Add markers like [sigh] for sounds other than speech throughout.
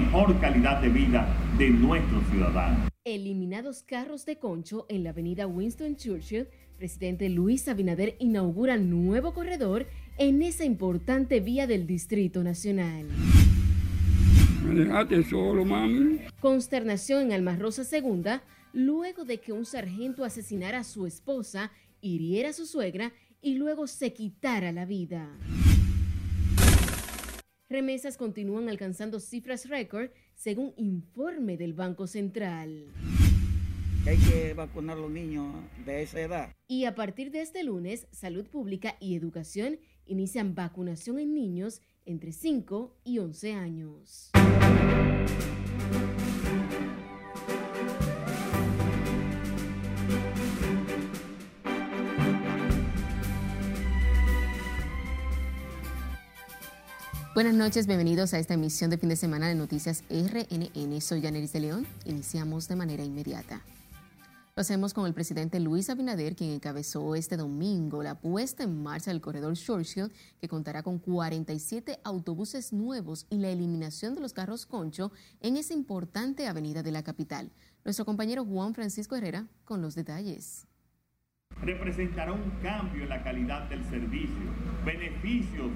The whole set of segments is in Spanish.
mejor calidad de vida de nuestros ciudadanos. Eliminados carros de concho en la avenida Winston Churchill, presidente Luis Abinader inaugura nuevo corredor en esa importante vía del Distrito Nacional. Me solo, mami. Consternación en Alma Rosa Segunda luego de que un sargento asesinara a su esposa, hiriera a su suegra y luego se quitara la vida. Remesas continúan alcanzando cifras récord según informe del Banco Central. Hay que vacunar a los niños de esa edad. Y a partir de este lunes, Salud Pública y Educación inician vacunación en niños entre 5 y 11 años. Buenas noches, bienvenidos a esta emisión de fin de semana de Noticias RNN. Soy Janeris de León. Iniciamos de manera inmediata. Lo hacemos con el presidente Luis Abinader, quien encabezó este domingo la puesta en marcha del corredor Shortshield, que contará con 47 autobuses nuevos y la eliminación de los carros concho en esa importante avenida de la capital. Nuestro compañero Juan Francisco Herrera con los detalles. Representará un cambio en la calidad del servicio, beneficios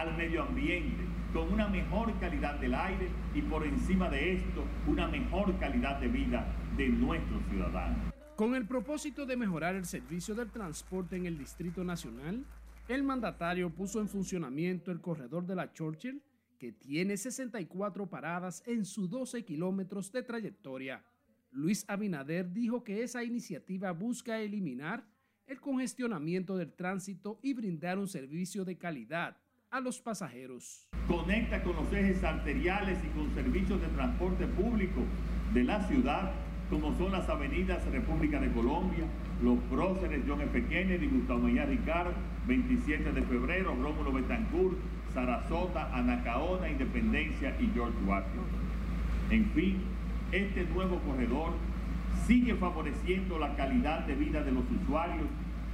al medio ambiente, con una mejor calidad del aire y por encima de esto, una mejor calidad de vida de nuestros ciudadanos. Con el propósito de mejorar el servicio del transporte en el Distrito Nacional, el mandatario puso en funcionamiento el corredor de la Churchill, que tiene 64 paradas en sus 12 kilómetros de trayectoria. Luis Abinader dijo que esa iniciativa busca eliminar el congestionamiento del tránsito y brindar un servicio de calidad a los pasajeros. Conecta con los ejes arteriales y con servicios de transporte público de la ciudad, como son las avenidas República de Colombia, los próceres John F. Kennedy, Gustavo Mejía Ricard, 27 de febrero, Rómulo Betancourt, Sarasota, Anacaona, Independencia y George Washington. En fin, este nuevo corredor sigue favoreciendo la calidad de vida de los usuarios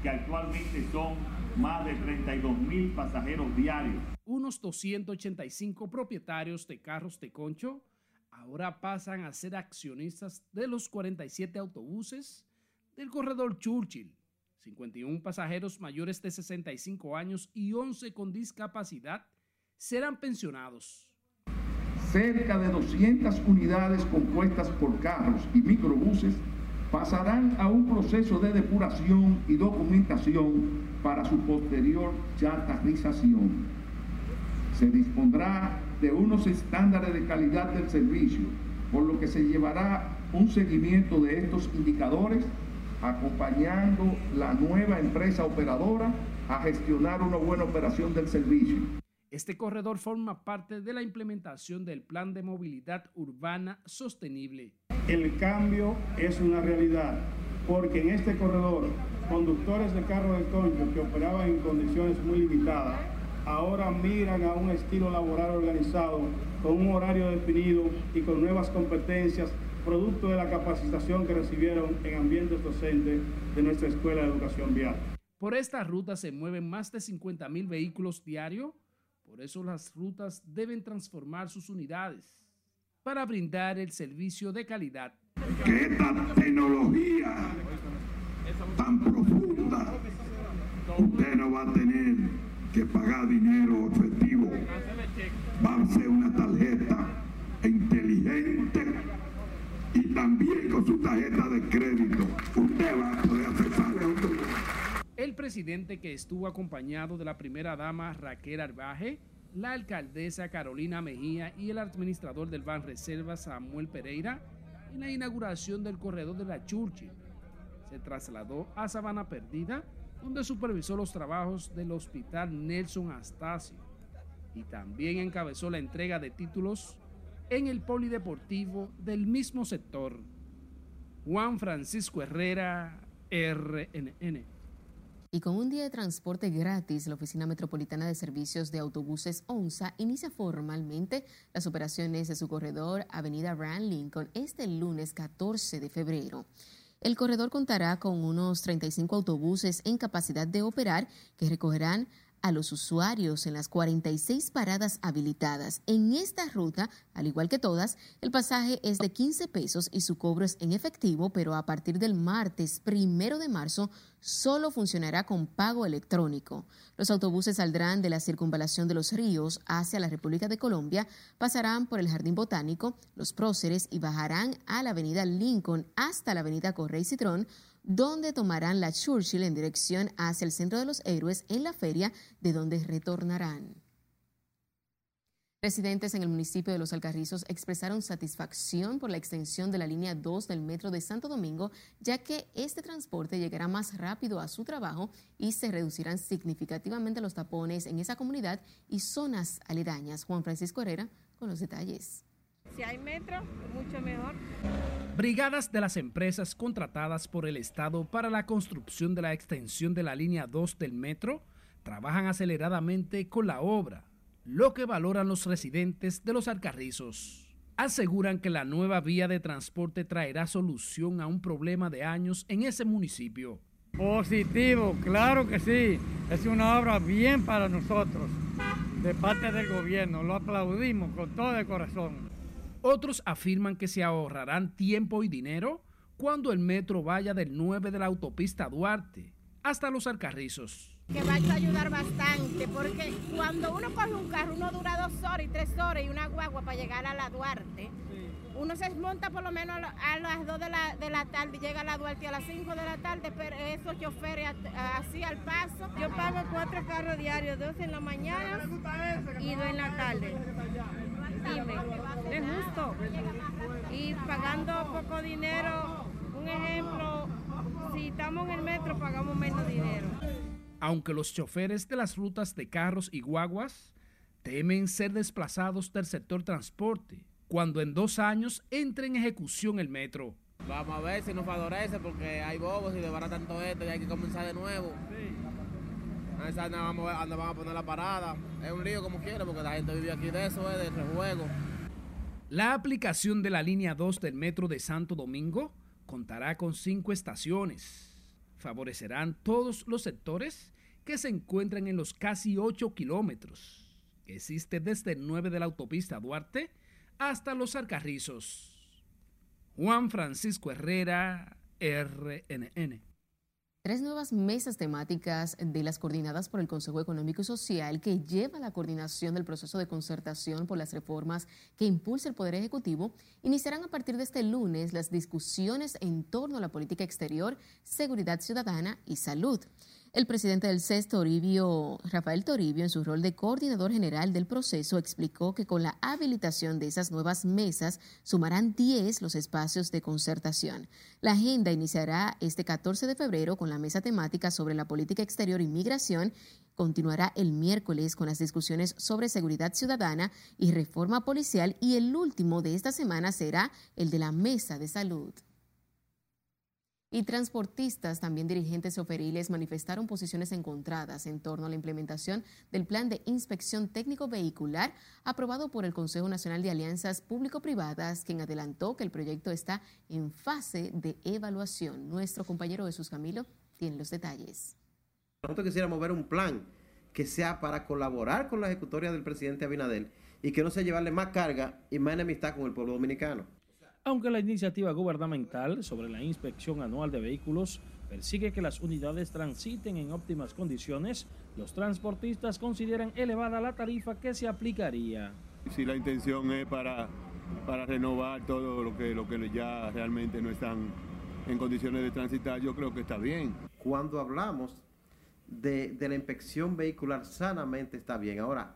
que actualmente son más de 32 mil pasajeros diarios. Unos 285 propietarios de carros de concho ahora pasan a ser accionistas de los 47 autobuses del corredor Churchill. 51 pasajeros mayores de 65 años y 11 con discapacidad serán pensionados. Cerca de 200 unidades compuestas por carros y microbuses pasarán a un proceso de depuración y documentación para su posterior chatarrización. Se dispondrá de unos estándares de calidad del servicio, por lo que se llevará un seguimiento de estos indicadores, acompañando la nueva empresa operadora a gestionar una buena operación del servicio. Este corredor forma parte de la implementación del Plan de Movilidad Urbana Sostenible el cambio es una realidad, porque en este corredor, conductores de carros de concho que operaban en condiciones muy limitadas, ahora miran a un estilo laboral organizado, con un horario definido y con nuevas competencias, producto de la capacitación que recibieron en ambientes docentes de nuestra Escuela de Educación Vial. Por esta ruta se mueven más de 50 mil vehículos diarios, por eso las rutas deben transformar sus unidades para brindar el servicio de calidad. Que esta tecnología tan profunda, usted no va a tener que pagar dinero efectivo. Va a ser una tarjeta inteligente y también con su tarjeta de crédito. Usted va a poder accesar El presidente que estuvo acompañado de la primera dama Raquel Arbaje la alcaldesa Carolina Mejía y el administrador del Ban Reserva Samuel Pereira en la inauguración del corredor de la Churchill. Se trasladó a Sabana Perdida, donde supervisó los trabajos del Hospital Nelson Astacio y también encabezó la entrega de títulos en el polideportivo del mismo sector. Juan Francisco Herrera, RNN. Y con un día de transporte gratis, la Oficina Metropolitana de Servicios de Autobuses ONSA inicia formalmente las operaciones de su corredor Avenida Brand Lincoln este lunes 14 de febrero. El corredor contará con unos 35 autobuses en capacidad de operar que recogerán a los usuarios en las 46 paradas habilitadas. En esta ruta, al igual que todas, el pasaje es de 15 pesos y su cobro es en efectivo, pero a partir del martes primero de marzo solo funcionará con pago electrónico. Los autobuses saldrán de la circunvalación de los ríos hacia la República de Colombia, pasarán por el Jardín Botánico, los próceres y bajarán a la avenida Lincoln hasta la avenida Correy Citrón, donde tomarán la Churchill en dirección hacia el Centro de los Héroes en la feria, de donde retornarán. Residentes en el municipio de Los Alcarrizos expresaron satisfacción por la extensión de la línea 2 del metro de Santo Domingo, ya que este transporte llegará más rápido a su trabajo y se reducirán significativamente los tapones en esa comunidad y zonas aledañas. Juan Francisco Herrera con los detalles. Si hay metro, mucho mejor. Brigadas de las empresas contratadas por el Estado para la construcción de la extensión de la línea 2 del metro trabajan aceleradamente con la obra lo que valoran los residentes de los Alcarrizos. Aseguran que la nueva vía de transporte traerá solución a un problema de años en ese municipio. Positivo, claro que sí. Es una obra bien para nosotros, de parte del gobierno. Lo aplaudimos con todo el corazón. Otros afirman que se ahorrarán tiempo y dinero cuando el metro vaya del 9 de la autopista Duarte hasta los Alcarrizos que va a ayudar bastante, porque cuando uno coge un carro, uno dura dos horas y tres horas y una guagua para llegar a la Duarte. Uno se monta por lo menos a las 2 de la, de la tarde y llega a la Duarte a las 5 de la tarde, pero esos choferes así al paso. Yo pago cuatro carros diarios, dos en la mañana y dos en la tarde. Dime, es justo. Y pagando poco dinero, un ejemplo, si estamos en el metro pagamos menos dinero aunque los choferes de las rutas de carros y guaguas temen ser desplazados del sector transporte cuando en dos años entre en ejecución el metro. Vamos a ver si nos favorece porque hay bobos y de tanto esto y hay que comenzar de nuevo. Sí. A vamos a, van a poner la parada. Es un lío como quiera porque la gente vive aquí de eso, de rejuego. La aplicación de la línea 2 del metro de Santo Domingo contará con cinco estaciones. Favorecerán todos los sectores que se encuentran en los casi 8 kilómetros existe desde el 9 de la autopista Duarte hasta los Arcarrizos. Juan Francisco Herrera, RNN. Tres nuevas mesas temáticas de las coordinadas por el Consejo Económico y Social que lleva la coordinación del proceso de concertación por las reformas que impulsa el Poder Ejecutivo iniciarán a partir de este lunes las discusiones en torno a la política exterior, seguridad ciudadana y salud. El presidente del CES, Toribio, Rafael Toribio, en su rol de coordinador general del proceso, explicó que con la habilitación de esas nuevas mesas sumarán 10 los espacios de concertación. La agenda iniciará este 14 de febrero con la mesa temática sobre la política exterior y migración. Continuará el miércoles con las discusiones sobre seguridad ciudadana y reforma policial y el último de esta semana será el de la mesa de salud. Y transportistas, también dirigentes oferiles, manifestaron posiciones encontradas en torno a la implementación del plan de inspección técnico vehicular aprobado por el Consejo Nacional de Alianzas Público-Privadas, quien adelantó que el proyecto está en fase de evaluación. Nuestro compañero Jesús Camilo tiene los detalles. Nosotros quisiéramos ver un plan que sea para colaborar con la ejecutoria del presidente Abinadel y que no sea llevarle más carga y más enemistad con el pueblo dominicano. Aunque la iniciativa gubernamental sobre la inspección anual de vehículos persigue que las unidades transiten en óptimas condiciones, los transportistas consideran elevada la tarifa que se aplicaría. Si la intención es para, para renovar todo lo que, lo que ya realmente no están en condiciones de transitar, yo creo que está bien. Cuando hablamos de, de la inspección vehicular sanamente está bien. Ahora,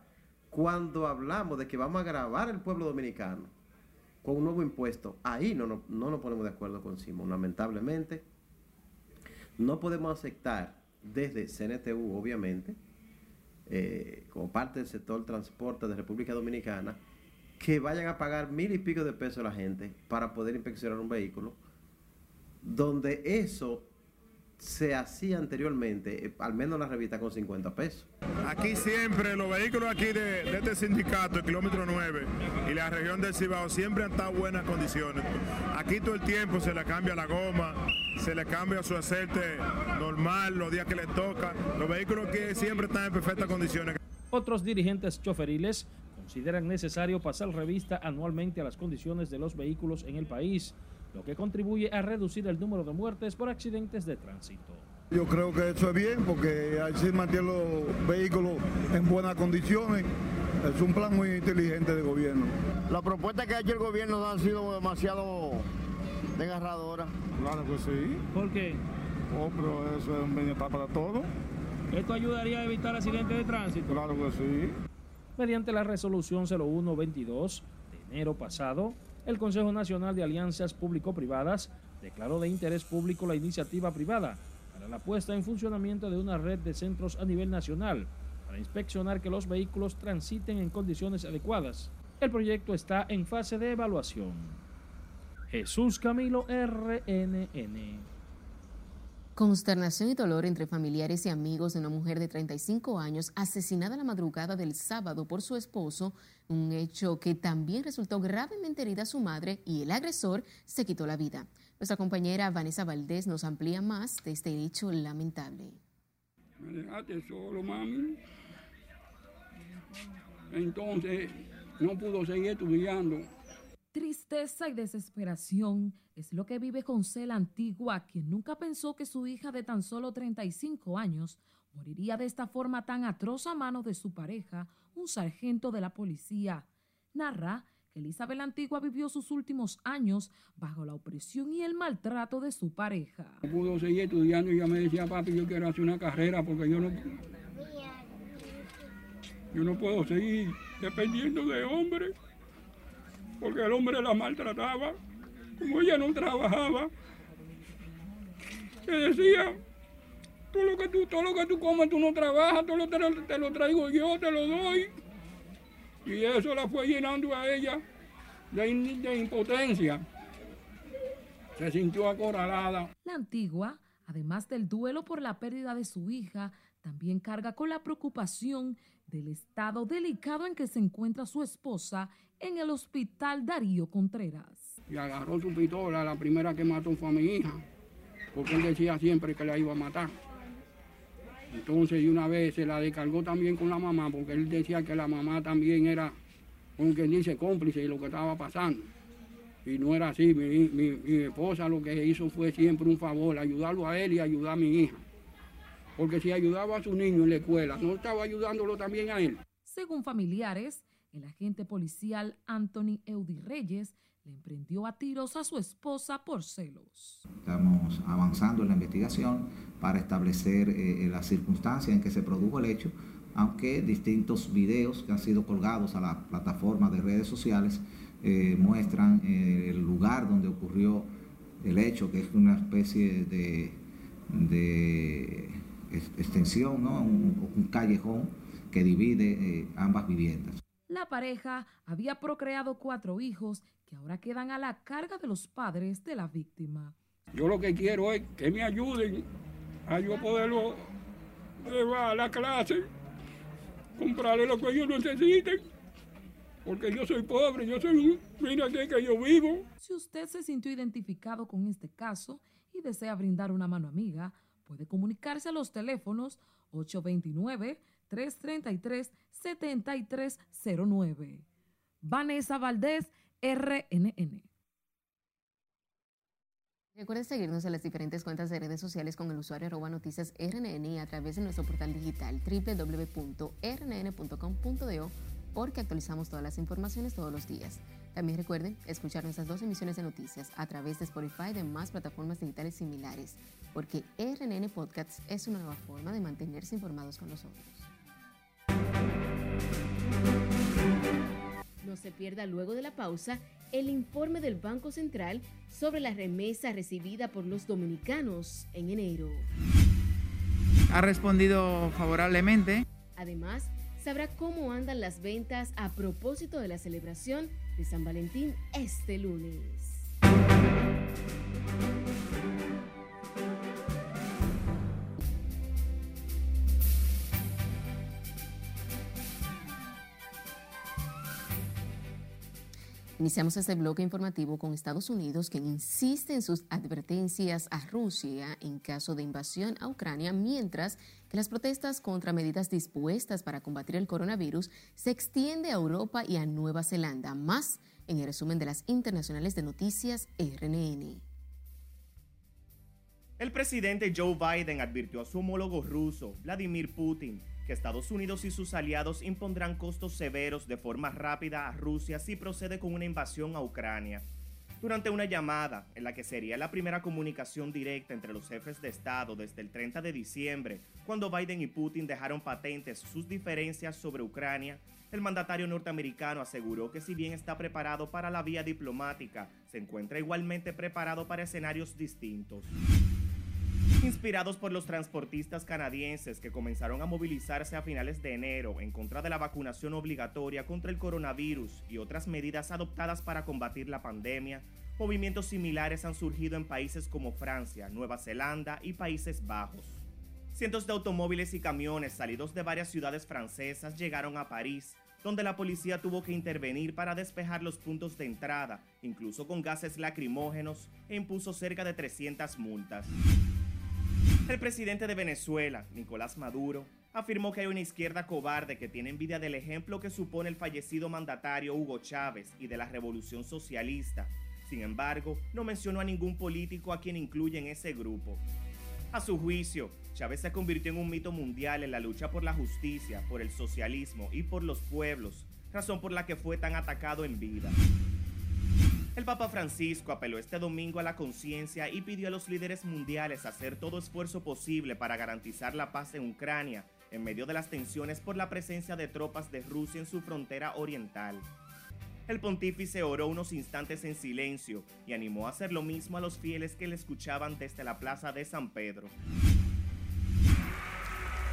cuando hablamos de que vamos a grabar el pueblo dominicano, con un nuevo impuesto, ahí no, no, nos ponemos de acuerdo con Simón, lamentablemente. No podemos aceptar desde CNTU, obviamente, eh, como parte del sector transporte de República Dominicana, que vayan a pagar mil y pico de pesos a la gente para poder inspeccionar un vehículo, donde eso se hacía anteriormente, eh, al menos la revista con 50 pesos. Aquí siempre, los vehículos aquí de, de, este sindicato, el kilómetro 9 y la región del Cibao, siempre han estado en buenas condiciones. Aquí todo el tiempo se le cambia la goma, se le cambia su aceite normal los días que le toca. Los vehículos aquí siempre están en perfectas condiciones. Otros dirigentes choferiles consideran necesario pasar revista anualmente a las condiciones de los vehículos en el país lo que contribuye a reducir el número de muertes por accidentes de tránsito. Yo creo que eso es bien porque así mantiene los vehículos en buenas condiciones. Es un plan muy inteligente de gobierno. La propuesta que ha hecho el gobierno han sido demasiado desgarradoras. Claro que sí. ¿Por qué? Oh, pero eso es un bienestar para todos. ¿Esto ayudaría a evitar accidentes de tránsito? Claro que sí. Mediante la resolución 0122 de enero pasado, el Consejo Nacional de Alianzas Público-Privadas declaró de interés público la iniciativa privada para la puesta en funcionamiento de una red de centros a nivel nacional para inspeccionar que los vehículos transiten en condiciones adecuadas. El proyecto está en fase de evaluación. Jesús Camilo RNN. Consternación y dolor entre familiares y amigos de una mujer de 35 años asesinada la madrugada del sábado por su esposo, un hecho que también resultó gravemente herida a su madre y el agresor se quitó la vida. Nuestra compañera Vanessa Valdés nos amplía más de este hecho lamentable. Me dejaste solo, mami. Entonces no pudo seguir estudiando Tristeza y desesperación es lo que vive José la Antigua, quien nunca pensó que su hija de tan solo 35 años moriría de esta forma tan atroz a manos de su pareja, un sargento de la policía. Narra que Elizabeth la Antigua vivió sus últimos años bajo la opresión y el maltrato de su pareja. No pudo seguir estudiando y ella me decía, papi, yo quiero hacer una carrera porque yo no, yo no puedo seguir dependiendo de hombres porque el hombre la maltrataba, como ella no trabajaba, se decía, todo lo que tú, todo lo que tú comes, tú no trabajas, todo lo te, te lo traigo yo, te lo doy. Y eso la fue llenando a ella de impotencia. Se sintió acorralada. La antigua, además del duelo por la pérdida de su hija, también carga con la preocupación del estado delicado en que se encuentra su esposa en el hospital Darío Contreras. Y agarró su pistola, la primera que mató fue a mi hija, porque él decía siempre que la iba a matar. Entonces, y una vez se la descargó también con la mamá, porque él decía que la mamá también era, como quien dice, cómplice de lo que estaba pasando. Y no era así, mi, esposa lo que hizo fue siempre un favor, ayudarlo a él y ayudar a mi hija. Porque si ayudaba a su niño en la escuela, no estaba ayudándolo también a él. Según familiares, el agente policial Anthony Eudi Reyes le emprendió a tiros a su esposa por celos. Estamos avanzando en la investigación para establecer eh, las circunstancias en que se produjo el hecho, aunque distintos videos que han sido colgados a la plataforma de redes sociales eh, muestran eh, el lugar donde ocurrió el hecho, que es una especie de, de extensión, ¿no? un, un callejón que divide ambas viviendas. La pareja había procreado cuatro hijos que ahora quedan a la carga de los padres de la víctima. Yo lo que quiero es que me ayuden a yo poderlo llevar a la clase, comprarle lo que ellos necesiten, porque yo soy pobre, yo soy, mira que, que yo vivo. Si usted se sintió identificado con este caso y desea brindar una mano amiga, puede comunicarse a los teléfonos 829 333-7309. Vanessa Valdés, RNN. Recuerde seguirnos en las diferentes cuentas de redes sociales con el usuario arroba noticias RNN y a través de nuestro portal digital www.rnn.com.do porque actualizamos todas las informaciones todos los días. También recuerden escuchar nuestras dos emisiones de noticias a través de Spotify y de más plataformas digitales similares, porque RNN Podcasts es una nueva forma de mantenerse informados con nosotros. No se pierda luego de la pausa el informe del Banco Central sobre la remesa recibida por los dominicanos en enero. Ha respondido favorablemente. Además, sabrá cómo andan las ventas a propósito de la celebración de San Valentín este lunes. Iniciamos este bloque informativo con Estados Unidos, quien insiste en sus advertencias a Rusia en caso de invasión a Ucrania, mientras que las protestas contra medidas dispuestas para combatir el coronavirus se extiende a Europa y a Nueva Zelanda. Más en el resumen de las internacionales de noticias RNN. El presidente Joe Biden advirtió a su homólogo ruso, Vladimir Putin, que Estados Unidos y sus aliados impondrán costos severos de forma rápida a Rusia si procede con una invasión a Ucrania. Durante una llamada, en la que sería la primera comunicación directa entre los jefes de Estado desde el 30 de diciembre, cuando Biden y Putin dejaron patentes sus diferencias sobre Ucrania, el mandatario norteamericano aseguró que si bien está preparado para la vía diplomática, se encuentra igualmente preparado para escenarios distintos. Inspirados por los transportistas canadienses que comenzaron a movilizarse a finales de enero en contra de la vacunación obligatoria contra el coronavirus y otras medidas adoptadas para combatir la pandemia, movimientos similares han surgido en países como Francia, Nueva Zelanda y Países Bajos. Cientos de automóviles y camiones salidos de varias ciudades francesas llegaron a París, donde la policía tuvo que intervenir para despejar los puntos de entrada, incluso con gases lacrimógenos, e impuso cerca de 300 multas. El presidente de Venezuela, Nicolás Maduro, afirmó que hay una izquierda cobarde que tiene envidia del ejemplo que supone el fallecido mandatario Hugo Chávez y de la revolución socialista. Sin embargo, no mencionó a ningún político a quien incluye en ese grupo. A su juicio, Chávez se convirtió en un mito mundial en la lucha por la justicia, por el socialismo y por los pueblos, razón por la que fue tan atacado en vida. El Papa Francisco apeló este domingo a la conciencia y pidió a los líderes mundiales hacer todo esfuerzo posible para garantizar la paz en Ucrania en medio de las tensiones por la presencia de tropas de Rusia en su frontera oriental. El pontífice oró unos instantes en silencio y animó a hacer lo mismo a los fieles que le escuchaban desde la plaza de San Pedro.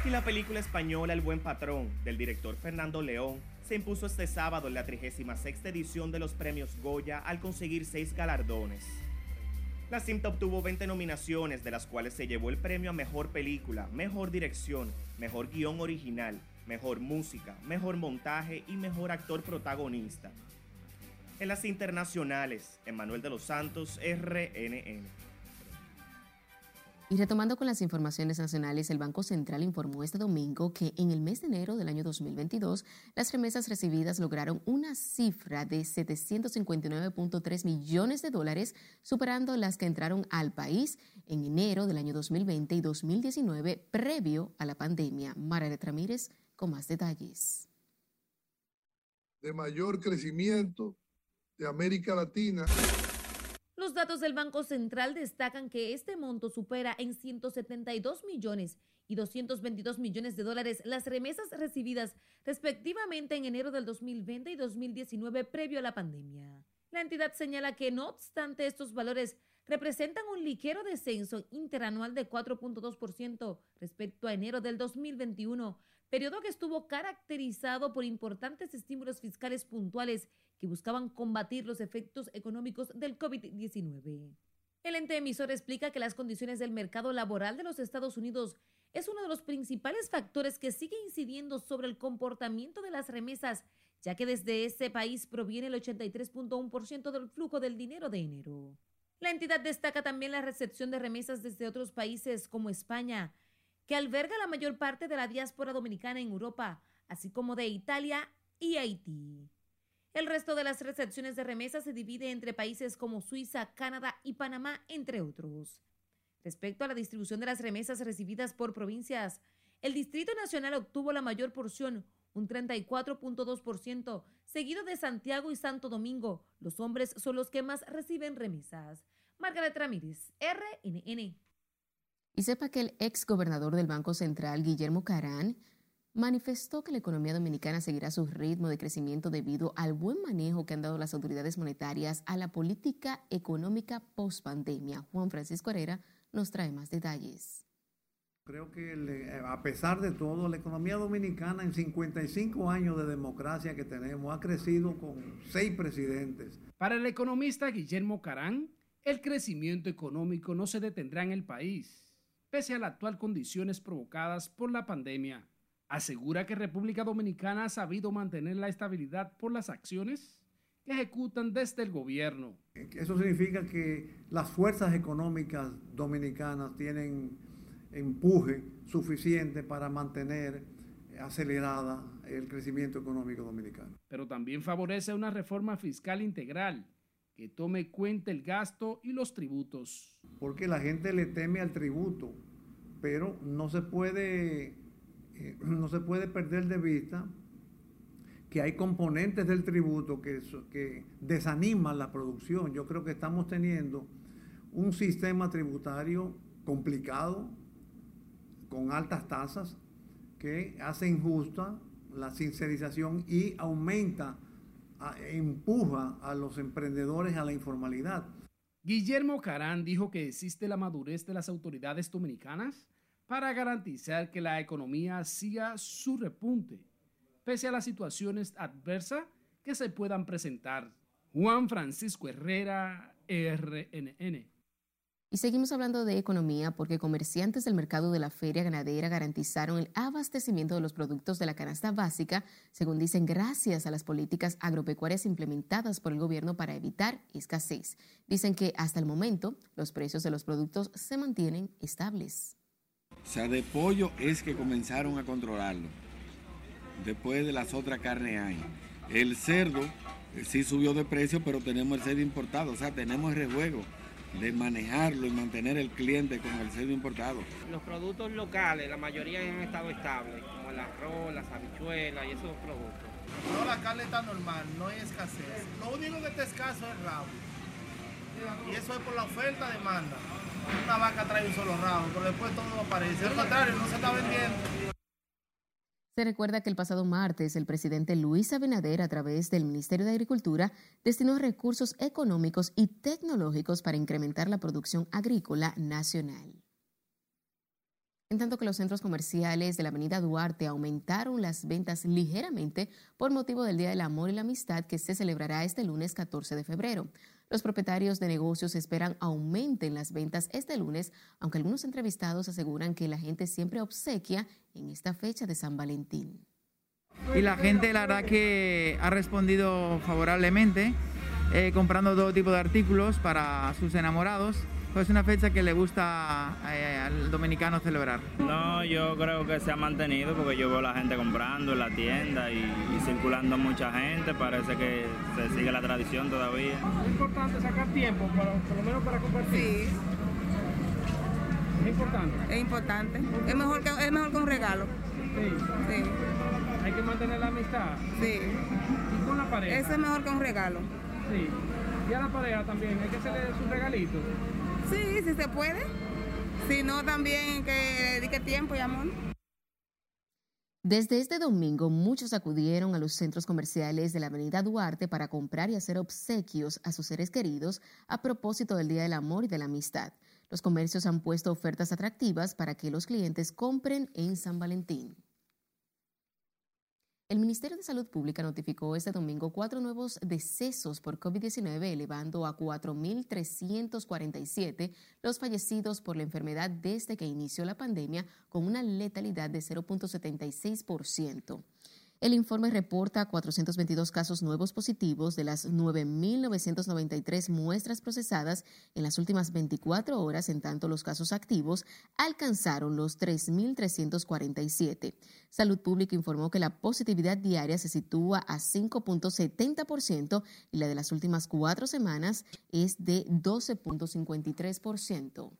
Y la película española El Buen Patrón, del director Fernando León, se impuso este sábado en la 36 edición de los premios Goya al conseguir seis galardones. La cinta obtuvo 20 nominaciones, de las cuales se llevó el premio a Mejor Película, Mejor Dirección, Mejor Guión Original, Mejor Música, Mejor Montaje y Mejor Actor Protagonista. En las internacionales, Emanuel de los Santos, RNN. Y retomando con las informaciones nacionales, el Banco Central informó este domingo que en el mes de enero del año 2022 las remesas recibidas lograron una cifra de 759.3 millones de dólares, superando las que entraron al país en enero del año 2020 y 2019 previo a la pandemia. Mara Ramírez con más detalles. De mayor crecimiento de América Latina. Los datos del Banco Central destacan que este monto supera en 172 millones y 222 millones de dólares las remesas recibidas respectivamente en enero del 2020 y 2019 previo a la pandemia. La entidad señala que no obstante estos valores representan un ligero descenso interanual de 4.2% respecto a enero del 2021, periodo que estuvo caracterizado por importantes estímulos fiscales puntuales que buscaban combatir los efectos económicos del COVID-19. El ente emisor explica que las condiciones del mercado laboral de los Estados Unidos es uno de los principales factores que sigue incidiendo sobre el comportamiento de las remesas, ya que desde ese país proviene el 83.1% del flujo del dinero de enero. La entidad destaca también la recepción de remesas desde otros países como España, que alberga la mayor parte de la diáspora dominicana en Europa, así como de Italia y Haití. El resto de las recepciones de remesas se divide entre países como Suiza, Canadá y Panamá, entre otros. Respecto a la distribución de las remesas recibidas por provincias, el Distrito Nacional obtuvo la mayor porción, un 34.2%, seguido de Santiago y Santo Domingo. Los hombres son los que más reciben remesas. Margaret Ramírez, RNN. Y sepa que el ex gobernador del Banco Central, Guillermo Carán, manifestó que la economía dominicana seguirá su ritmo de crecimiento debido al buen manejo que han dado las autoridades monetarias a la política económica post-pandemia. Juan Francisco Herrera nos trae más detalles. Creo que eh, a pesar de todo, la economía dominicana en 55 años de democracia que tenemos ha crecido con seis presidentes. Para el economista Guillermo Carán, el crecimiento económico no se detendrá en el país, pese a las actuales condiciones provocadas por la pandemia asegura que República Dominicana ha sabido mantener la estabilidad por las acciones que ejecutan desde el gobierno. Eso significa que las fuerzas económicas dominicanas tienen empuje suficiente para mantener acelerada el crecimiento económico dominicano. Pero también favorece una reforma fiscal integral que tome cuenta el gasto y los tributos. Porque la gente le teme al tributo, pero no se puede, eh, [clears throat] no se puede perder de vista que hay componentes del tributo que, desaniman la producción. Yo creo que estamos teniendo un sistema tributario complicado, con altas tasas, que hace injusta la sincerización y aumenta, empuja a los emprendedores a la informalidad. Guillermo Carán dijo que existe la madurez de las autoridades dominicanas para garantizar que la economía siga su repunte, pese a las situaciones adversas que se puedan presentar. Juan Francisco Herrera, RNN. Y seguimos hablando de economía porque comerciantes del mercado de la feria ganadera garantizaron el abastecimiento de los productos de la canasta básica, según dicen, gracias a las políticas agropecuarias implementadas por el gobierno para evitar escasez. Dicen que hasta el momento los precios de los productos se mantienen estables. O sea, de pollo es que comenzaron a controlarlo. Después de las otras carnes hay. El cerdo eh, sí subió de precio, pero tenemos el cerdo importado, o sea, tenemos el rejuego de manejarlo y mantener el cliente con el cerdo importado. Los productos locales, la mayoría han estado estables, como el arroz, las habichuelas y esos productos. No, la carne está normal, no hay escasez. Lo único que está escaso es el rabo. Y eso es por la oferta-demanda. Una vaca trae un solo rabo, pero después todo aparece. Al contrario, no se está vendiendo. Se recuerda que el pasado martes el presidente Luis Abinader, a través del Ministerio de Agricultura, destinó recursos económicos y tecnológicos para incrementar la producción agrícola nacional. En tanto que los centros comerciales de la Avenida Duarte aumentaron las ventas ligeramente por motivo del Día del Amor y la Amistad que se celebrará este lunes 14 de febrero. Los propietarios de negocios esperan aumenten las ventas este lunes, aunque algunos entrevistados aseguran que la gente siempre obsequia en esta fecha de San Valentín. Y la gente, la verdad que ha respondido favorablemente, eh, comprando todo tipo de artículos para sus enamorados. Pues es una fecha que le gusta eh, al dominicano celebrar. No, yo creo que se ha mantenido porque yo veo a la gente comprando en la tienda y, circulando mucha gente. Parece que se sigue la tradición todavía. Es importante sacar tiempo, por lo menos para compartir. Sí. Es importante. Es importante. Es mejor que, es mejor que un regalo. Sí. Sí. Hay que mantener la amistad. Sí. Y con la pareja. Eso es mejor que un regalo. Sí. Y a la pareja también, hay que hacerle su regalito. Sí, si se puede. Si no, también que dedique tiempo y amor. Desde este domingo, muchos acudieron a los centros comerciales de la Avenida Duarte para comprar y hacer obsequios a sus seres queridos a propósito del Día del Amor y de la Amistad. Los comercios han puesto ofertas atractivas para que los clientes compren en San Valentín. El Ministerio de Salud Pública notificó este domingo cuatro nuevos decesos por COVID-19, elevando a 4.347 los fallecidos por la enfermedad desde que inició la pandemia, con una letalidad de 0.76%. El informe reporta 422 casos nuevos positivos de las 9.993 muestras procesadas en las últimas 24 horas, en tanto los casos activos alcanzaron los 3.347. Salud Pública informó que la positividad diaria se sitúa a 5.70% y la de las últimas cuatro semanas es de 12.53%.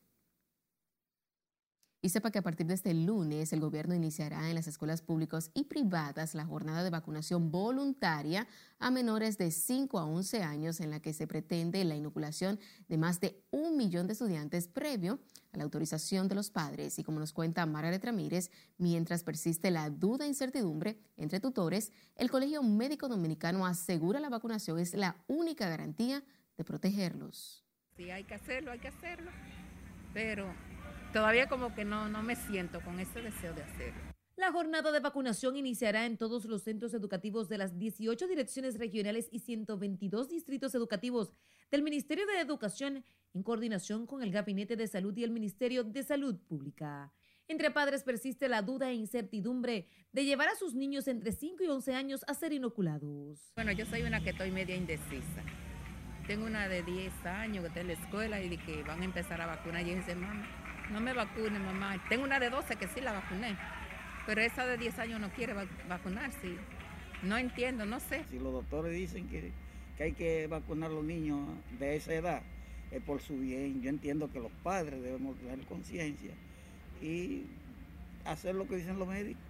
Y sepa que a partir de este lunes el gobierno iniciará en las escuelas públicas y privadas la jornada de vacunación voluntaria a menores de 5 a 11 años en la que se pretende la inoculación de más de un millón de estudiantes previo a la autorización de los padres. Y como nos cuenta Margaret Ramírez, mientras persiste la duda e incertidumbre entre tutores, el Colegio Médico Dominicano asegura la vacunación es la única garantía de protegerlos. Sí, hay que hacerlo, hay que hacerlo, pero todavía como que no, no me siento con ese deseo de hacerlo. La jornada de vacunación iniciará en todos los centros educativos de las 18 direcciones regionales y 122 distritos educativos del Ministerio de Educación en coordinación con el Gabinete de Salud y el Ministerio de Salud Pública. Entre padres persiste la duda e incertidumbre de llevar a sus niños entre 5 y 11 años a ser inoculados. Bueno, yo soy una que estoy media indecisa. Tengo una de 10 años que está en la escuela y de que van a empezar a vacunar. Y dice, mamá, no me vacune, mamá. Tengo una de 12 que sí la vacuné, pero esa de 10 años no quiere vacunarse. No entiendo, no sé. Si los doctores dicen que, que hay que vacunar a los niños de esa edad, es por su bien. Yo entiendo que los padres debemos tener conciencia y hacer lo que dicen los médicos.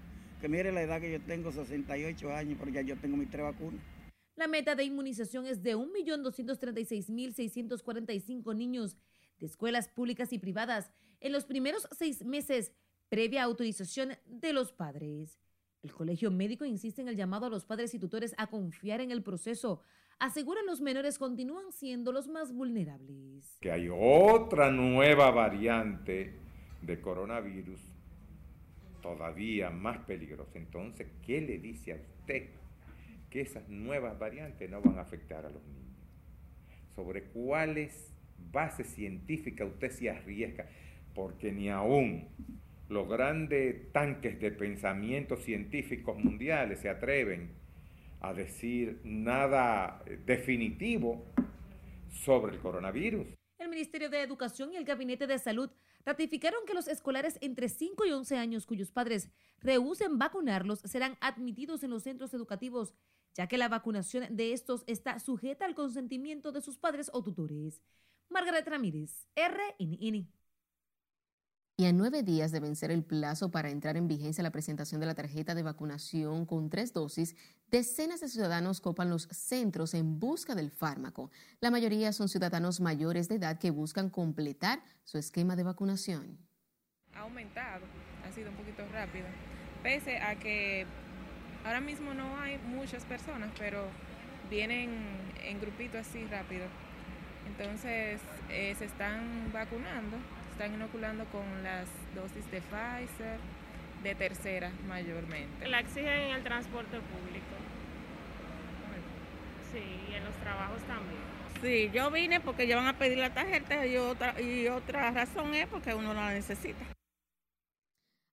Que mire la edad que yo tengo, 68 años, pero ya yo tengo mis tres vacunas. La meta de inmunización es de 1.236.645 niños de escuelas públicas y privadas en los primeros seis meses previa autorización de los padres. El Colegio Médico insiste en el llamado a los padres y tutores a confiar en el proceso. Aseguran los menores continúan siendo los más vulnerables. Que hay otra nueva variante de coronavirus todavía más peligrosa. Entonces, ¿qué le dice a usted que esas nuevas variantes no van a afectar a los niños? ¿Sobre cuáles bases científicas usted se arriesga? Porque ni aún los grandes tanques de pensamiento científicos mundiales se atreven a decir nada definitivo sobre el coronavirus. El Ministerio de Educación y el Gabinete de Salud ratificaron que los escolares entre 5 y 11 años cuyos padres rehúsen vacunarlos serán admitidos en los centros educativos, ya que la vacunación de estos está sujeta al consentimiento de sus padres o tutores. Margaret Ramírez, RNN. Y a nueve días de vencer el plazo para entrar en vigencia la presentación de la tarjeta de vacunación con tres dosis, decenas de ciudadanos copan los centros en busca del fármaco. La mayoría son ciudadanos mayores de edad que buscan completar su esquema de vacunación. Ha aumentado, ha sido un poquito rápido, pese a que ahora mismo no hay muchas personas, pero vienen en grupito así rápido. Entonces eh, se están vacunando están inoculando con las dosis de Pfizer, de tercera mayormente. La exigen en el transporte público. Sí, y en los trabajos también. Sí, yo vine porque ya van a pedir la tarjeta y otra, y otra razón es porque uno la necesita.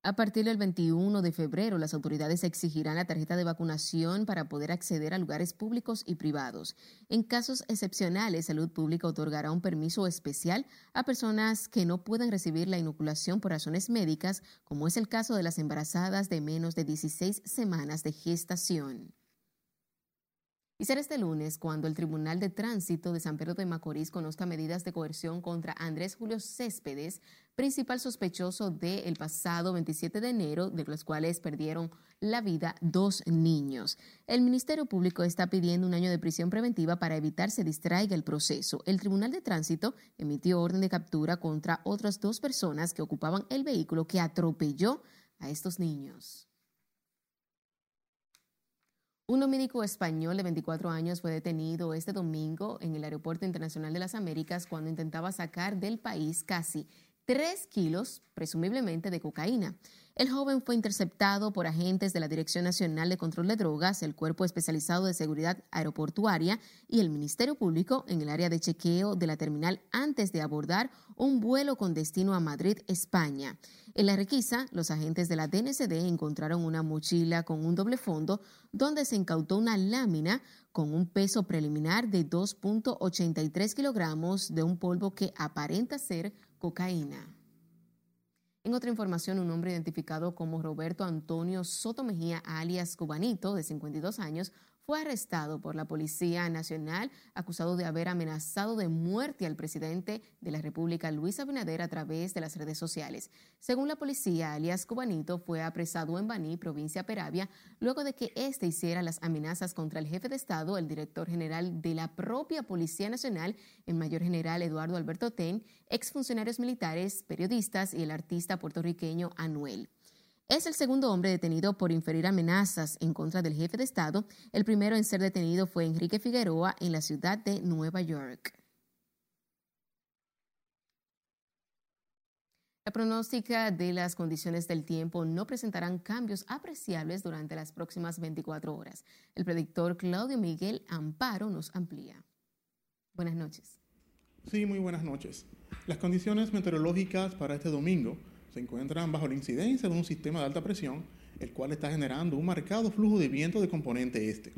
A partir del 21 de febrero, las autoridades exigirán la tarjeta de vacunación para poder acceder a lugares públicos y privados. En casos excepcionales, Salud Pública otorgará un permiso especial a personas que no puedan recibir la inoculación por razones médicas, como es el caso de las embarazadas de menos de 16 semanas de gestación. Y será este lunes cuando el Tribunal de Tránsito de San Pedro de Macorís conozca medidas de coerción contra Andrés Julio Céspedes, principal sospechoso del pasado 27 de enero, de los cuales perdieron la vida dos niños. El Ministerio Público está pidiendo un año de prisión preventiva para evitar se distraiga el proceso. El Tribunal de Tránsito emitió orden de captura contra otras dos personas que ocupaban el vehículo que atropelló a estos niños. Un dominico español de 24 años fue detenido este domingo en el Aeropuerto Internacional de las Américas cuando intentaba sacar del país casi 3 kilos, presumiblemente de cocaína. El joven fue interceptado por agentes de la Dirección Nacional de Control de Drogas, el Cuerpo Especializado de Seguridad Aeroportuaria y el Ministerio Público en el área de chequeo de la terminal antes de abordar un vuelo con destino a Madrid, España. En la requisa, los agentes de la DNCD encontraron una mochila con un doble fondo donde se incautó una lámina con un peso preliminar de 2.83 kilogramos de un polvo que aparenta ser cocaína. En otra información, un hombre identificado como Roberto Antonio Soto Mejía, alias Cubanito, de 52 años, fue arrestado por la Policía Nacional acusado de haber amenazado de muerte al presidente de la República, Luis Abinader, a través de las redes sociales. Según la policía, alias Cubanito fue apresado en Baní, provincia Peravia, luego de que éste hiciera las amenazas contra el jefe de Estado, el director general de la propia Policía Nacional, el mayor general Eduardo Alberto Ten, exfuncionarios militares, periodistas y el artista puertorriqueño Anuel. Es el segundo hombre detenido por inferir amenazas en contra del jefe de Estado. El primero en ser detenido fue Enrique Figueroa en la ciudad de Nueva York. La pronóstica de las condiciones del tiempo no presentarán cambios apreciables durante las próximas 24 horas. El predictor Claudio Miguel Amparo nos amplía. Buenas noches. Sí, muy buenas noches. Las condiciones meteorológicas para este domingo se encuentran bajo la incidencia de un sistema de alta presión, el cual está generando un marcado flujo de viento de componente este.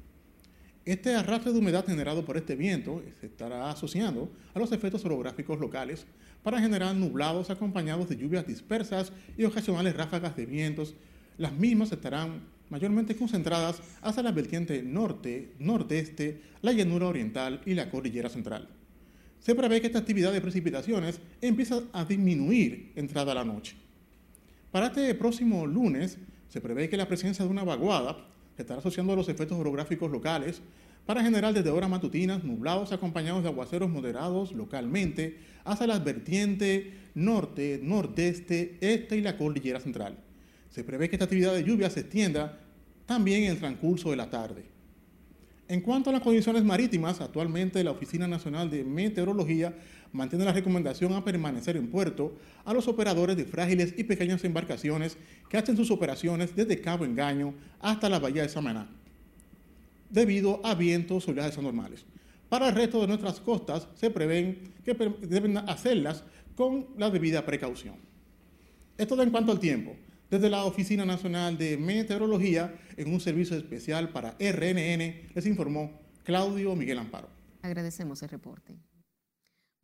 Este arrastre de humedad generado por este viento se estará asociando a los efectos orográficos locales para generar nublados acompañados de lluvias dispersas y ocasionales ráfagas de vientos. Las mismas estarán mayormente concentradas hacia la vertiente norte, nordeste, la llanura oriental y la cordillera central. Se prevé que esta actividad de precipitaciones empieza a disminuir entrada la noche. Para este próximo lunes, se prevé que la presencia de una vaguada se estará asociando a los efectos orográficos locales para generar desde horas matutinas nublados acompañados de aguaceros moderados localmente hacia las vertientes norte, nordeste, este y la cordillera central. Se prevé que esta actividad de lluvia se extienda también en el transcurso de la tarde. En cuanto a las condiciones marítimas, actualmente la Oficina Nacional de Meteorología mantiene la recomendación a permanecer en puerto a los operadores de frágiles y pequeñas embarcaciones que hacen sus operaciones desde Cabo Engaño hasta la Bahía de Samaná, debido a vientos oleajes anormales. Para el resto de nuestras costas se prevén que deben hacerlas con la debida precaución. Esto en cuanto al tiempo desde la Oficina Nacional de Meteorología en un servicio especial para RNN, les informó Claudio Miguel Amparo. Agradecemos el reporte.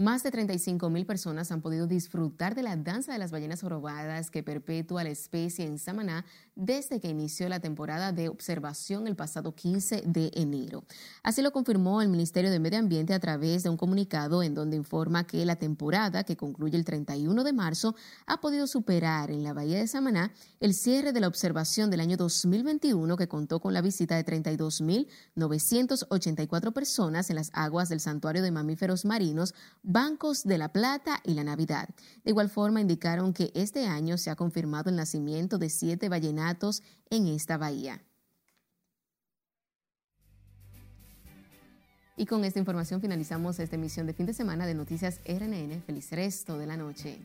Más de 35 mil personas han podido disfrutar de la danza de las ballenas jorobadas que perpetúa la especie en Samaná desde que inició la temporada de observación el pasado 15 de enero. Así lo confirmó el Ministerio de Medio Ambiente a través de un comunicado en donde informa que la temporada, que concluye el 31 de marzo, ha podido superar en la bahía de Samaná el cierre de la observación del año 2021 que contó con la visita de 32.984 personas en las aguas del santuario de mamíferos marinos Bancos de la Plata y la Navidad. De igual forma, indicaron que este año se ha confirmado el nacimiento de siete ballenatos en esta bahía. Y con esta información finalizamos esta emisión de fin de semana de Noticias RNN. Feliz resto de la noche.